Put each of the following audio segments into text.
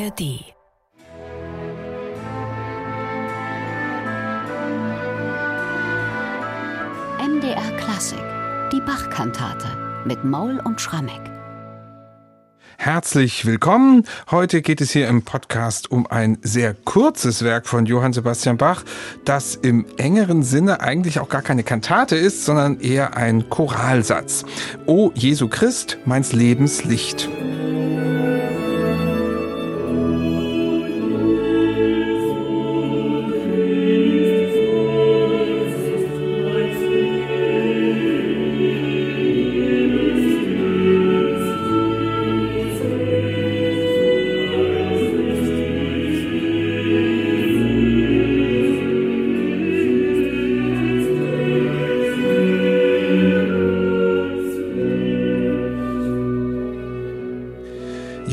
ARD. MDR Klassik, die Bachkantate mit Maul und Schrammeck. Herzlich willkommen. Heute geht es hier im Podcast um ein sehr kurzes Werk von Johann Sebastian Bach, das im engeren Sinne eigentlich auch gar keine Kantate ist, sondern eher ein Choralsatz. O Jesu Christ, meins Lebens Licht.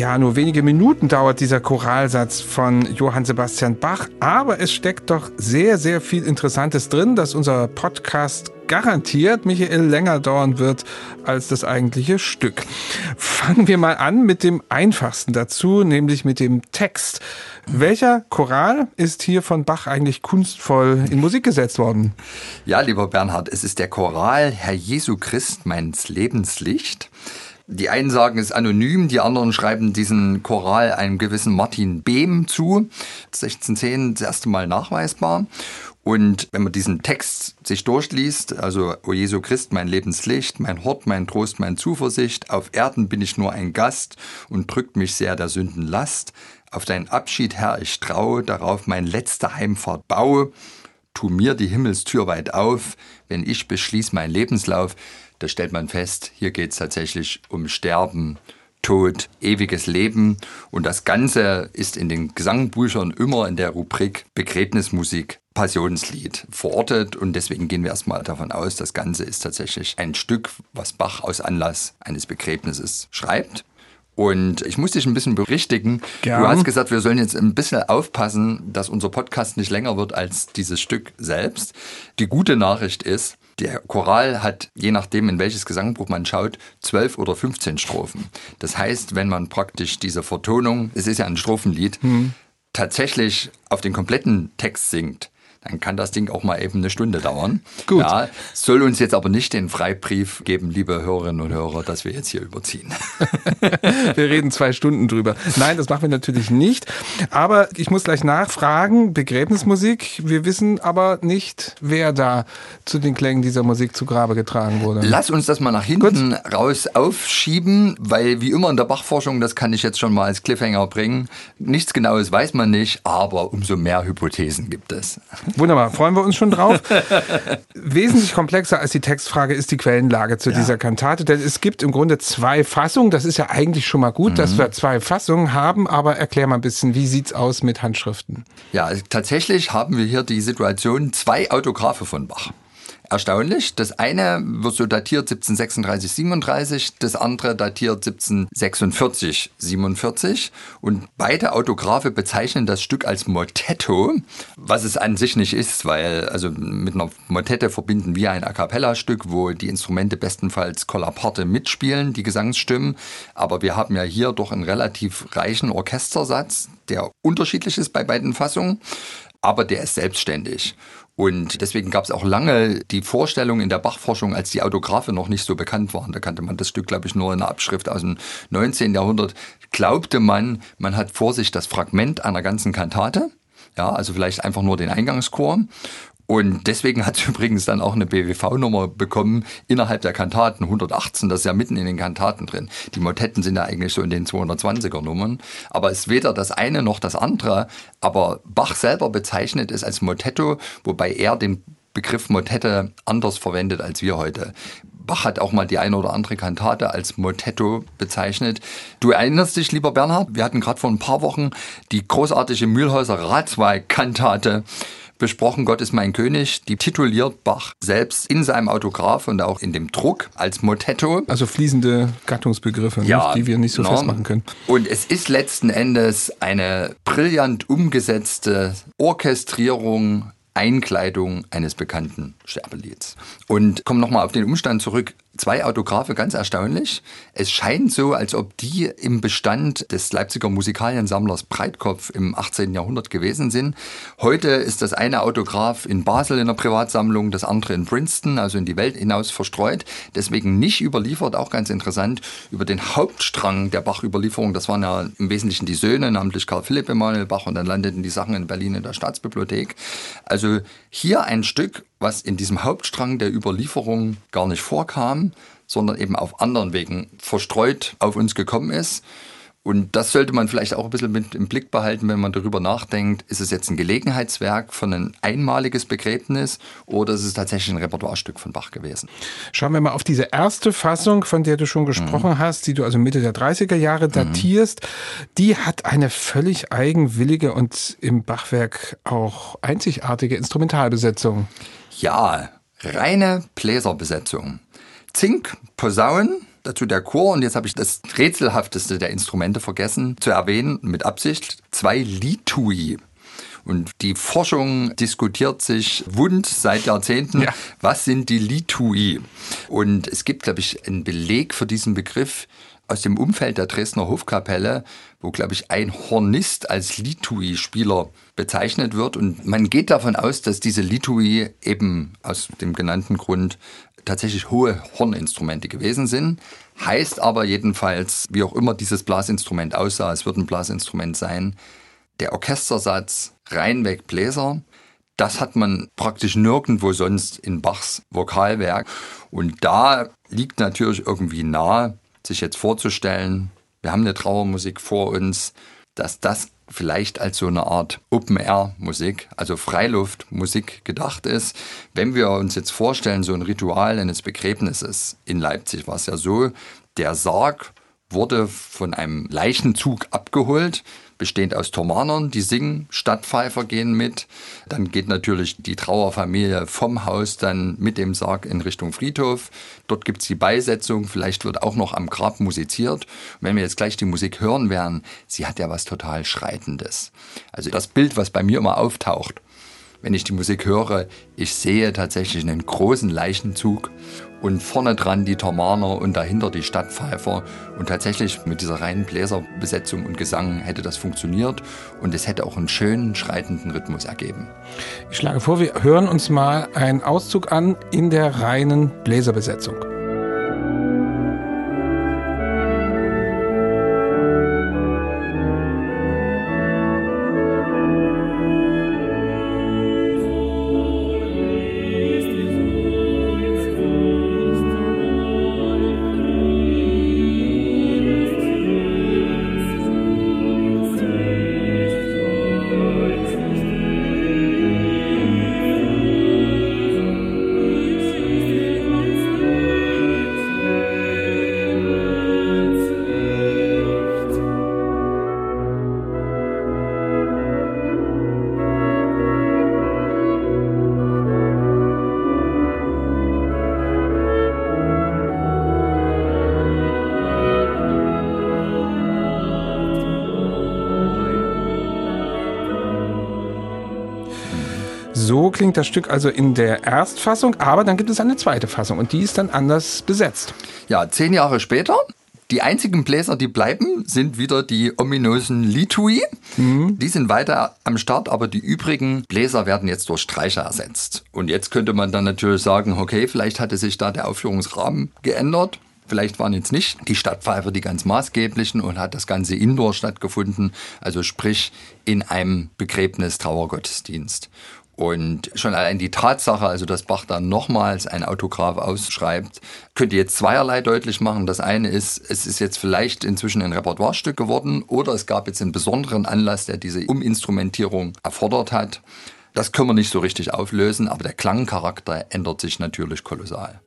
Ja, nur wenige Minuten dauert dieser Choralsatz von Johann Sebastian Bach, aber es steckt doch sehr, sehr viel Interessantes drin, dass unser Podcast garantiert, Michael, länger dauern wird als das eigentliche Stück. Fangen wir mal an mit dem einfachsten dazu, nämlich mit dem Text. Welcher Choral ist hier von Bach eigentlich kunstvoll in Musik gesetzt worden? Ja, lieber Bernhard, es ist der Choral Herr Jesu Christ, meins Lebenslicht. Die einen sagen, es ist anonym, die anderen schreiben diesen Choral einem gewissen Martin Behm zu. 1610 das erste Mal nachweisbar. Und wenn man diesen Text sich durchliest, also O Jesu Christ, mein Lebenslicht, mein Hort, mein Trost, mein Zuversicht, auf Erden bin ich nur ein Gast und drückt mich sehr der Sünden Last. Auf deinen Abschied, Herr, ich trau, darauf mein letzter Heimfahrt baue. Tu mir die Himmelstür weit auf, wenn ich beschließ mein Lebenslauf. Da stellt man fest, hier geht es tatsächlich um Sterben, Tod, ewiges Leben. Und das Ganze ist in den Gesangbüchern immer in der Rubrik Begräbnismusik Passionslied verortet und deswegen gehen wir erstmal davon aus, das Ganze ist tatsächlich ein Stück, was Bach aus Anlass eines Begräbnisses schreibt. Und ich muss dich ein bisschen berichtigen. Gern. Du hast gesagt, wir sollen jetzt ein bisschen aufpassen, dass unser Podcast nicht länger wird als dieses Stück selbst. Die gute Nachricht ist, der Choral hat, je nachdem, in welches Gesangbuch man schaut, 12 oder 15 Strophen. Das heißt, wenn man praktisch diese Vertonung, es ist ja ein Strophenlied, Hm. tatsächlich auf den kompletten Text singt, dann kann das Ding auch mal eben eine Stunde dauern. Gut. Ja, soll uns jetzt aber nicht den Freibrief geben, liebe Hörerinnen und Hörer, dass wir jetzt hier überziehen. Wir reden zwei Stunden drüber. Nein, das machen wir natürlich nicht. Aber ich muss gleich nachfragen, Begräbnismusik. Wir wissen aber nicht, wer da zu den Klängen dieser Musik zu Grabe getragen wurde. Lass uns das mal nach hinten raus aufschieben, weil wie immer in der Bachforschung, das kann ich jetzt schon mal als Cliffhanger bringen, nichts Genaues weiß man nicht, aber umso mehr Hypothesen gibt es. Wunderbar, freuen wir uns schon drauf. Wesentlich komplexer als die Textfrage ist die Quellenlage zu dieser Kantate, denn es gibt im Grunde zwei Fassungen. Das ist ja eigentlich schon mal gut, dass wir zwei Fassungen haben, aber erklär mal ein bisschen, wie sieht's aus mit Handschriften? Ja, tatsächlich haben wir hier die Situation, zwei Autographe von Bach. Erstaunlich. Das eine wird so datiert 1736, 37, das andere datiert 1746, 47. Und beide Autographe bezeichnen das Stück als Motetto, was es an sich nicht ist, weil also mit einer Motette verbinden wir ein A cappella-Stück, wo die Instrumente bestenfalls kollaparte mitspielen, die Gesangsstimmen. Aber wir haben ja hier doch einen relativ reichen Orchestersatz, der unterschiedlich ist bei beiden Fassungen, aber der ist selbstständig. Und deswegen gab es auch lange die Vorstellung in der Bachforschung, als die Autographe noch nicht so bekannt waren. Da kannte man das Stück, glaube ich, nur in einer Abschrift aus dem 19. Jahrhundert. Glaubte man, man hat vor sich das Fragment einer ganzen Kantate. Ja, also vielleicht einfach nur den Eingangschor. Und deswegen hat es übrigens dann auch eine BWV-Nummer bekommen innerhalb der Kantaten 118, das ist ja mitten in den Kantaten drin. Die Motetten sind ja eigentlich so in den 220er Nummern. Aber es ist weder das eine noch das andere. Aber Bach selber bezeichnet es als Motetto, wobei er den Begriff Motette anders verwendet als wir heute. Bach hat auch mal die eine oder andere Kantate als Motetto bezeichnet. Du erinnerst dich, lieber Bernhard, wir hatten gerade vor ein paar Wochen die großartige Mühlhäuser Ratswahl-Kantate besprochen, Gott ist mein König, die tituliert Bach selbst in seinem Autograph und auch in dem Druck als Motetto. Also fließende Gattungsbegriffe, nicht, die wir nicht so ne? festmachen können. Und es ist letzten Endes eine brillant umgesetzte Orchestrierung Einkleidung eines bekannten Sterbelieds. Und kommen nochmal auf den Umstand zurück. Zwei Autographe ganz erstaunlich. Es scheint so, als ob die im Bestand des Leipziger Musikaliensammlers Breitkopf im 18. Jahrhundert gewesen sind. Heute ist das eine Autograph in Basel in der Privatsammlung, das andere in Princeton, also in die Welt hinaus verstreut. Deswegen nicht überliefert, auch ganz interessant, über den Hauptstrang der Bach-Überlieferung. Das waren ja im Wesentlichen die Söhne, namentlich Karl Philipp Emanuel Bach und dann landeten die Sachen in Berlin in der Staatsbibliothek. Also hier ein Stück, was in diesem Hauptstrang der Überlieferung gar nicht vorkam, sondern eben auf anderen Wegen verstreut auf uns gekommen ist. Und das sollte man vielleicht auch ein bisschen mit im Blick behalten, wenn man darüber nachdenkt, ist es jetzt ein Gelegenheitswerk von ein einmaliges Begräbnis oder ist es tatsächlich ein Repertoirestück von Bach gewesen? Schauen wir mal auf diese erste Fassung, von der du schon gesprochen mhm. hast, die du also Mitte der 30er Jahre datierst. Mhm. Die hat eine völlig eigenwillige und im Bachwerk auch einzigartige Instrumentalbesetzung. Ja, reine Bläserbesetzung. Zink, Posaunen, dazu der Chor und jetzt habe ich das rätselhafteste der Instrumente vergessen zu erwähnen, mit Absicht, zwei Litui. Und die Forschung diskutiert sich wund seit Jahrzehnten, ja. was sind die Litui? Und es gibt, glaube ich, einen Beleg für diesen Begriff aus dem Umfeld der Dresdner Hofkapelle, wo, glaube ich, ein Hornist als Litui-Spieler bezeichnet wird. Und man geht davon aus, dass diese Litui eben aus dem genannten Grund tatsächlich hohe Horninstrumente gewesen sind. Heißt aber jedenfalls, wie auch immer dieses Blasinstrument aussah, es wird ein Blasinstrument sein, der Orchestersatz reinweg Bläser, das hat man praktisch nirgendwo sonst in Bachs Vokalwerk. Und da liegt natürlich irgendwie nahe, sich jetzt vorzustellen, wir haben eine Trauermusik vor uns, dass das vielleicht als so eine Art Open-Air-Musik, also Freiluftmusik gedacht ist. Wenn wir uns jetzt vorstellen, so ein Ritual eines Begräbnisses in Leipzig war es ja so, der Sarg wurde von einem Leichenzug abgeholt bestehend aus Thomanern, die singen, Stadtpfeifer gehen mit. Dann geht natürlich die Trauerfamilie vom Haus dann mit dem Sarg in Richtung Friedhof. Dort gibt es die Beisetzung, vielleicht wird auch noch am Grab musiziert. Und wenn wir jetzt gleich die Musik hören werden, sie hat ja was total Schreitendes. Also das Bild, was bei mir immer auftaucht, wenn ich die Musik höre, ich sehe tatsächlich einen großen Leichenzug und vorne dran die Thomaner und dahinter die Stadtpfeifer. Und tatsächlich mit dieser reinen Bläserbesetzung und Gesang hätte das funktioniert und es hätte auch einen schönen, schreitenden Rhythmus ergeben. Ich schlage vor, wir hören uns mal einen Auszug an in der reinen Bläserbesetzung. Klingt das Stück also in der Erstfassung, aber dann gibt es eine zweite Fassung und die ist dann anders besetzt. Ja, zehn Jahre später. Die einzigen Bläser, die bleiben, sind wieder die ominösen Litui. Mhm. Die sind weiter am Start, aber die übrigen Bläser werden jetzt durch Streicher ersetzt. Und jetzt könnte man dann natürlich sagen, okay, vielleicht hatte sich da der Aufführungsrahmen geändert. Vielleicht waren jetzt nicht die Stadtpfeifer die ganz maßgeblichen und hat das Ganze indoor stattgefunden, also sprich in einem Begräbnis-Trauergottesdienst. Und schon allein die Tatsache, also dass Bach dann nochmals ein Autograph ausschreibt, könnte jetzt zweierlei deutlich machen. Das eine ist, es ist jetzt vielleicht inzwischen ein Repertoirestück geworden oder es gab jetzt einen besonderen Anlass, der diese Uminstrumentierung erfordert hat. Das können wir nicht so richtig auflösen, aber der Klangcharakter ändert sich natürlich kolossal.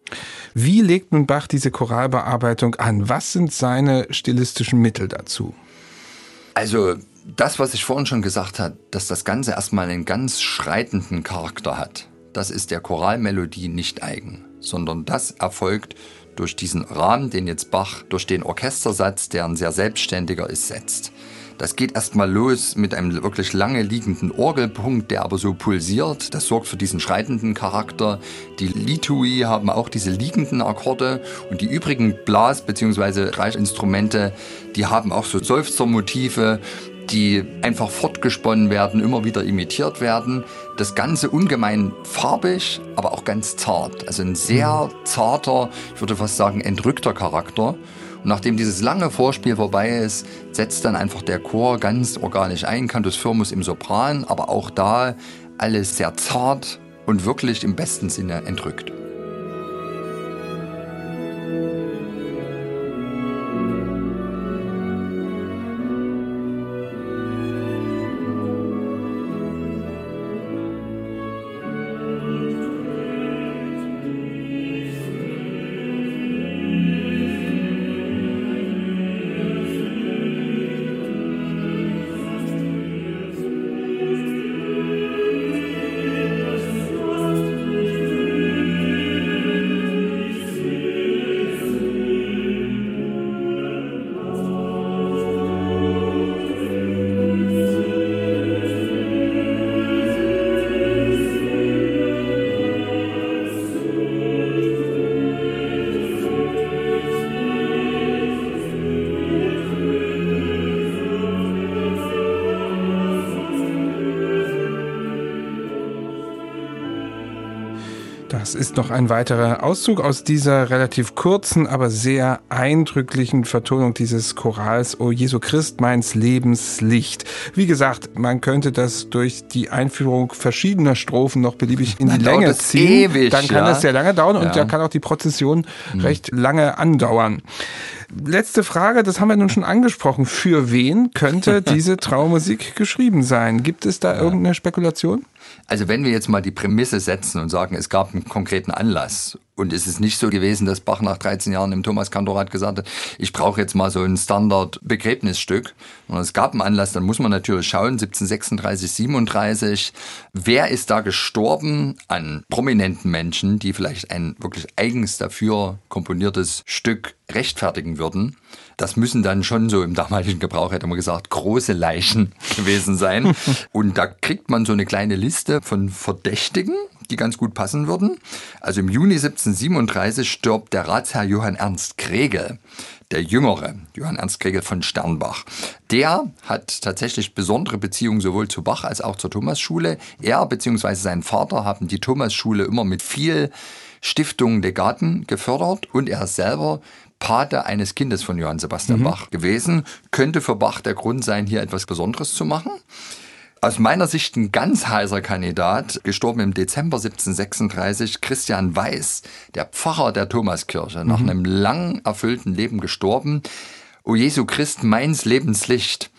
Wie legt nun Bach diese Choralbearbeitung an? Was sind seine stilistischen Mittel dazu? Also das, was ich vorhin schon gesagt habe, dass das Ganze erstmal einen ganz schreitenden Charakter hat, das ist der Choralmelodie nicht eigen, sondern das erfolgt durch diesen Rahmen, den jetzt Bach durch den Orchestersatz, der ein sehr selbstständiger ist, setzt. Das geht erstmal los mit einem wirklich lange liegenden Orgelpunkt, der aber so pulsiert. Das sorgt für diesen schreitenden Charakter. Die Litui haben auch diese liegenden Akkorde und die übrigen Blas- bzw. Reichinstrumente, die haben auch so Seufzermotive, die einfach fortgesponnen werden, immer wieder imitiert werden. Das Ganze ungemein farbig, aber auch ganz zart. Also ein sehr zarter, ich würde fast sagen, entrückter Charakter. Und nachdem dieses lange Vorspiel vorbei ist, setzt dann einfach der Chor ganz organisch ein, Cantus Firmus im Sopran, aber auch da alles sehr zart und wirklich im besten Sinne entrückt. Das ist noch ein weiterer Auszug aus dieser relativ kurzen, aber sehr eindrücklichen Vertonung dieses Chorals O Jesu Christ, meins Lebens Licht. Wie gesagt, man könnte das durch die Einführung verschiedener Strophen noch beliebig in die Länge dauert ziehen. ewig, Dann kann ja. das sehr lange dauern und Ja. da kann auch die Prozession recht lange andauern. Letzte Frage, das haben wir nun schon angesprochen. Für wen könnte diese Trauermusik geschrieben sein? Gibt es da irgendeine Spekulation? Also wenn wir jetzt mal die Prämisse setzen und sagen, es gab einen konkreten Anlass und es ist nicht so gewesen, dass Bach nach 13 Jahren im Thomas-Kantorat gesagt hat, ich brauche jetzt mal so ein Standard-Begräbnisstück, sondern es gab einen Anlass, dann muss man natürlich schauen, 1736, 37, wer ist da gestorben an prominenten Menschen, die vielleicht ein wirklich eigens dafür komponiertes Stück rechtfertigen würden. Das müssen dann schon so im damaligen Gebrauch, hätte man gesagt, große Leichen gewesen sein. Und da kriegt man so eine kleine Liste von Verdächtigen, die ganz gut passen würden. Also im Juni 1737 stirbt der Ratsherr Johann Ernst Kregel, der Jüngere, Johann Ernst Kregel von Sternbach. Der hat tatsächlich besondere Beziehungen sowohl zu Bach als auch zur Thomasschule. Er bzw. sein Vater haben die Thomasschule immer mit viel Stiftung Legaten gefördert und er selber Pate eines Kindes von Johann Sebastian Bach gewesen. Könnte für Bach der Grund sein, hier etwas Besonderes zu machen. Aus meiner Sicht ein ganz heißer Kandidat, gestorben im Dezember 1736, Christian Weiß, der Pfarrer der Thomaskirche, nach einem lang erfüllten Leben gestorben. O Jesu Christ, meins Lebenslicht.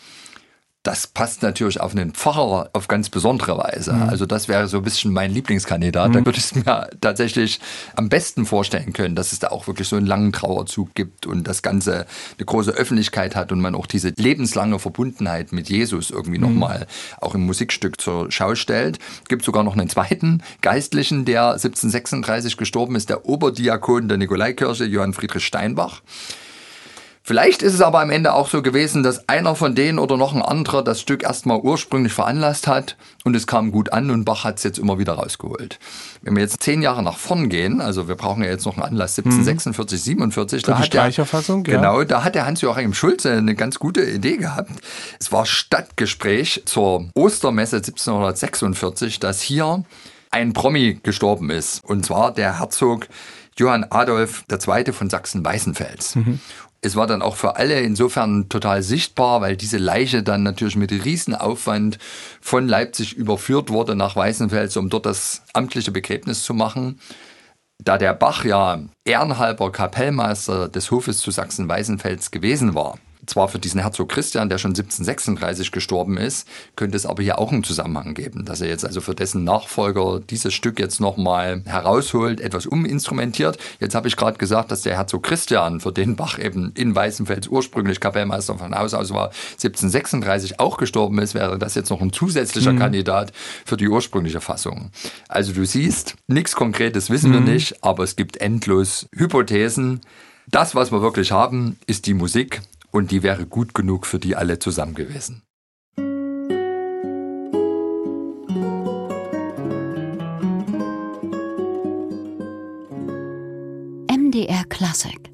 Das passt natürlich auf einen Pfarrer auf ganz besondere Weise. Also das wäre so ein bisschen mein Lieblingskandidat. Da würde ich es mir tatsächlich am besten vorstellen können, dass es da auch wirklich so einen langen Trauerzug gibt und das Ganze eine große Öffentlichkeit hat und man auch diese lebenslange Verbundenheit mit Jesus irgendwie nochmal auch im Musikstück zur Schau stellt. Gibt sogar noch einen zweiten Geistlichen, der 1736 gestorben ist, der Oberdiakon der Nikolaikirche, Johann Friedrich Steinbach. Vielleicht ist es aber am Ende auch so gewesen, dass einer von denen oder noch ein anderer das Stück erstmal ursprünglich veranlasst hat und es kam gut an und Bach hat es jetzt immer wieder rausgeholt. Wenn wir jetzt zehn Jahre nach vorn gehen, also wir brauchen ja jetzt noch einen Anlass 1746, 47, Für die hat der, Streicherfassung, ja. genau, da hat der Hans-Joachim Schulze eine ganz gute Idee gehabt. Es war Stadtgespräch zur Ostermesse 1746, dass hier ein Promi gestorben ist. Und zwar der Herzog Johann Adolf II. von Sachsen-Weißenfels. Es war dann auch für alle insofern total sichtbar, weil diese Leiche dann natürlich mit Riesenaufwand von Leipzig überführt wurde nach Weißenfels, um dort das amtliche Begräbnis zu machen. Da der Bach ja ehrenhalber Kapellmeister des Hofes zu Sachsen-Weißenfels gewesen war, zwar für diesen Herzog Christian, der schon 1736 gestorben ist, könnte es aber hier auch einen Zusammenhang geben, dass er jetzt also für dessen Nachfolger dieses Stück jetzt nochmal herausholt, etwas uminstrumentiert. Jetzt habe ich gerade gesagt, dass der Herzog Christian, für den Bach eben in Weißenfels ursprünglich Kapellmeister von Haus aus war, 1736 auch gestorben ist, wäre das jetzt noch ein zusätzlicher Kandidat für die ursprüngliche Fassung. Also du siehst, nichts Konkretes wissen wir nicht, aber es gibt endlos Hypothesen. Das, was wir wirklich haben, ist die Musik und die wäre gut genug für die alle zusammen gewesen. MDR Classic